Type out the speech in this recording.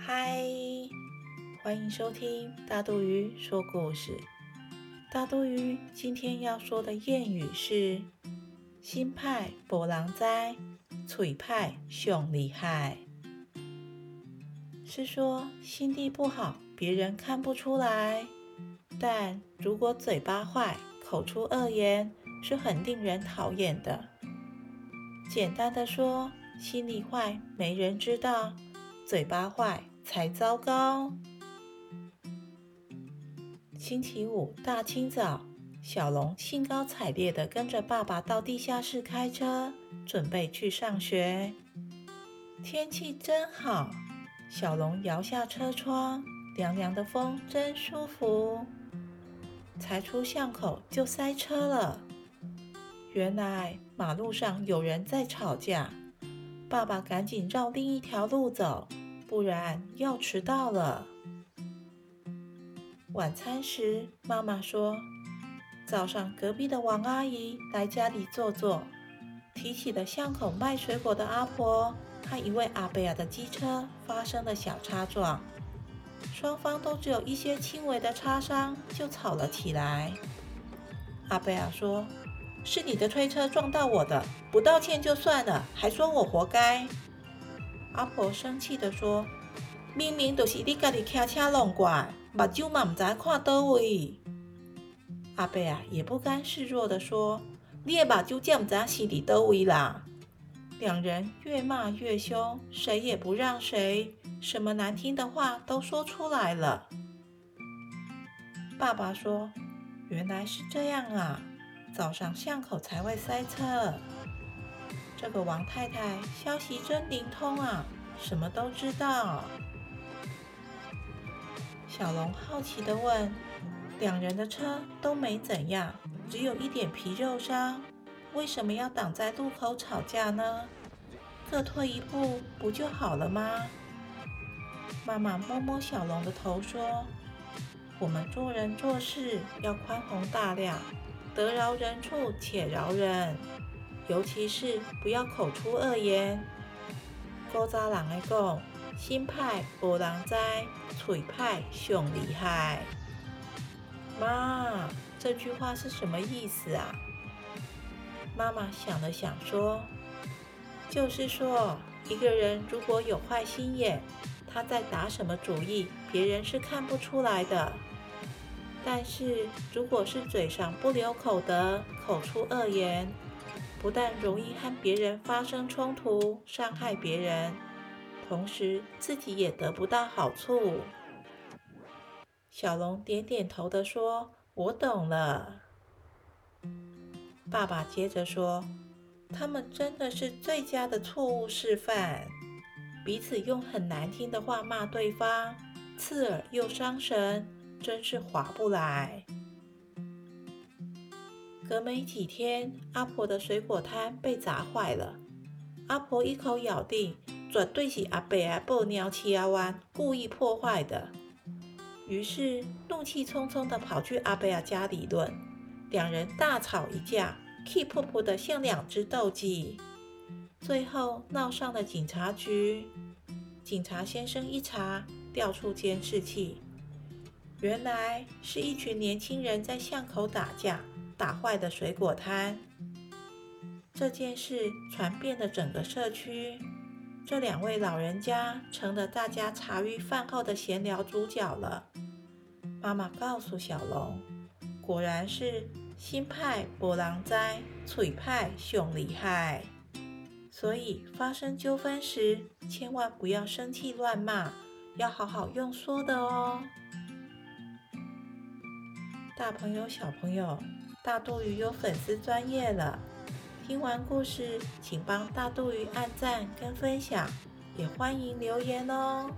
嗨，欢迎收听大肚鱼说故事。大肚鱼今天要说的谚语是：“心派博狼灾，嘴派凶厉害。”是说心地不好，别人看不出来；但如果嘴巴坏，口出恶言，是很令人讨厌的。简单的说，心里坏没人知道，嘴巴坏才糟糕。星期五大清早，小龙兴高采烈地跟着爸爸到地下室开车，准备去上学。天气真好，小龙摇下车窗，凉凉的风真舒服。才出巷口就塞车了，原来马路上有人在吵架。爸爸赶紧绕另一条路走，不然要迟到了。晚餐时，妈妈说：“早上隔壁的王阿姨来家里坐坐，提起了巷口卖水果的阿婆和一位阿贝尔的机车发生了小擦撞，双方都只有一些轻微的擦伤，就吵了起来。”阿贝尔说：“是你的推车撞到我的，不道歉就算了，还说我活该。”阿婆生气地说：“明明就是你家己开车弄怪。”目睭嘛唔知看倒位，阿伯啊也不甘示弱地说：“你的目睭怎唔知是伫倒位啦？”两人越骂越凶，谁也不让谁，什么难听的话都说出来了。爸爸说：“原来是这样啊，早上巷口才会塞车。这个王太太消息真灵通啊，什么都知道。”小龙好奇地问：“两人的车都没怎样，只有一点皮肉伤，为什么要挡在路口吵架呢？各退一步不就好了吗？”妈妈摸摸小龙的头说：“我们做人做事要宽宏大量，得饶人处且饶人，尤其是不要口出恶言。”古早人来讲。心派无人知，嘴派凶厉害。妈，这句话是什么意思啊？妈妈想了想说：“就是说，一个人如果有坏心眼，他在打什么主意，别人是看不出来的。但是如果是嘴上不留口德，口出恶言，不但容易和别人发生冲突，伤害别人。”同时，自己也得不到好处。小龙点点头的说：“我懂了。”爸爸接着说：“他们真的是最佳的错误示范，彼此用很难听的话骂对方，刺耳又伤神，真是划不来。”隔没几天，阿婆的水果摊被砸坏了，阿婆一口咬定。绝对是阿伯啊，报尿气啊弯，故意破坏的。于是怒气冲冲地跑去阿伯啊家理论，两人大吵一架，气噗噗的像两只斗鸡。最后闹上了警察局。警察先生一查，调出监视器，原来是一群年轻人在巷口打架，打坏的水果摊。这件事传遍了整个社区。这两位老人家成了大家茶余饭后的闲聊主角了。妈妈告诉小龙，果然是新派波浪灾，嘴派熊厉害。所以发生纠纷时，千万不要生气乱骂，要好好用说的哦。大朋友、小朋友，大肚鱼有粉丝专业了。听完故事，请帮大肚鱼按赞跟分享，也欢迎留言哦。